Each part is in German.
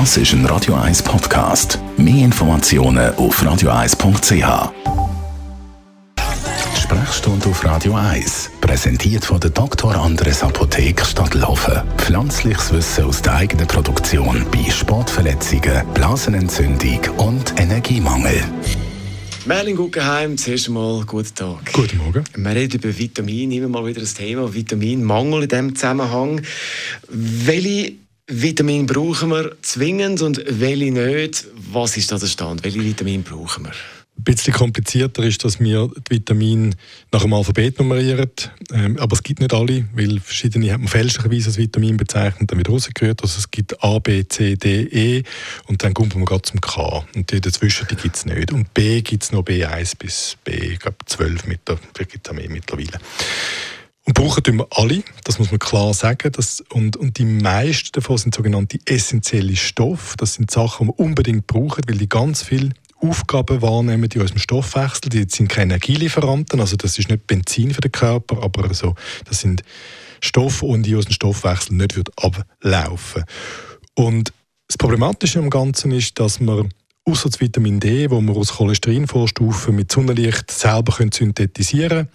Das ist ein Radio 1 Podcast. Mehr Informationen auf radio1.ch. Sprechstunde auf Radio 1, präsentiert von der Dr. Andres Apotheke Stadtlaufen. Pflanzliches Wissen aus der eigenen Produktion bei Sportverletzungen, Blasenentzündung und Energiemangel. Merlin Guggenheim, zuerst einmal guten Tag. Guten Morgen. Wir reden über Vitamin, immer mal wieder das Thema Vitaminmangel in diesem Zusammenhang. Welche Vitamin brauchen wir zwingend und welche nicht? Was ist da der Stand? Welche Vitamin brauchen wir? Ein bisschen komplizierter ist, dass wir die Vitamine nach dem Alphabet nummerieren. Ähm, aber es gibt nicht alle, weil verschiedene hat man fälschlicherweise als Vitamin bezeichnet, dann wieder rausgehört. Also es gibt A, B, C, D, E und dann kommt man gerade zum K. Und die dazwischen gibt es nicht. Und B gibt es noch B1 bis B, ich glaube 12 mit der, mehr mittlerweile. Und brauchen wir alle, das muss man klar sagen. Das, und, und die meisten davon sind sogenannte essentielle Stoffe. Das sind Sachen, die wir unbedingt brauchen, weil die ganz viel Aufgaben wahrnehmen in unserem Stoffwechsel. Die sind keine Energielieferanten, also das ist nicht Benzin für den Körper, aber so, das sind Stoffe, die aus dem Stoffwechsel nicht wird ablaufen Und das Problematische am Ganzen ist, dass man außer das Vitamin D, wo man aus Cholesterinvorstufen mit Sonnenlicht selber synthetisieren können,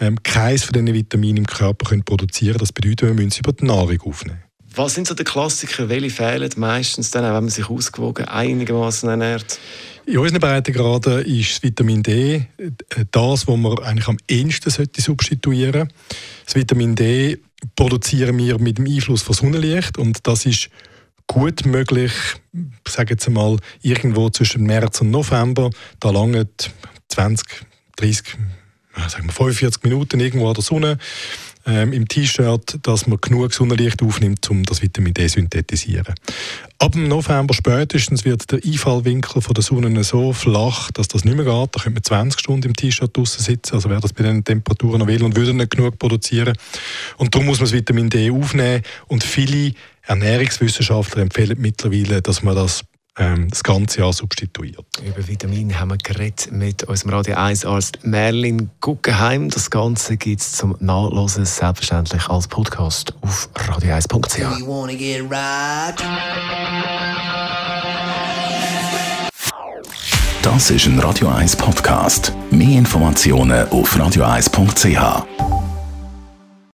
ähm, keines von diesen Vitaminen im Körper können produzieren Das bedeutet, wir müssen sie über die Nahrung aufnehmen. Was sind so die Klassiker? Welche fehlen meistens dann, wenn man sich ausgewogen einigermaßen ernährt? In unseren Breitengraden ist Vitamin D äh, das, was man eigentlich am ehesten sollte substituieren Das Vitamin D produzieren wir mit dem Einfluss von Sonnenlicht und das ist gut möglich, ich sage jetzt mal, irgendwo zwischen März und November. Da lange 20, 30, sagen wir 45 Minuten irgendwo an der Sonne ähm, im T-Shirt, dass man genug Sonnenlicht aufnimmt, um das Vitamin D zu synthetisieren. Ab November spätestens wird der Einfallwinkel von der Sonne so flach, dass das nicht mehr geht. Da könnte man 20 Stunden im T-Shirt draußen sitzen, also wer das bei den Temperaturen noch will und würde nicht genug produzieren. Und darum muss man das Vitamin D aufnehmen und viele Ernährungswissenschaftler empfehlen mittlerweile, dass man das ähm, das ganze Jahr substituiert. Über Vitamine haben wir geredet mit unserem Radio 1 Arzt Merlin Guggenheim. Das Ganze gibt es zum Nachlesen selbstverständlich als Podcast auf radio1.ch. Das ist ein Radio 1 Podcast. Mehr Informationen auf radio1.ch.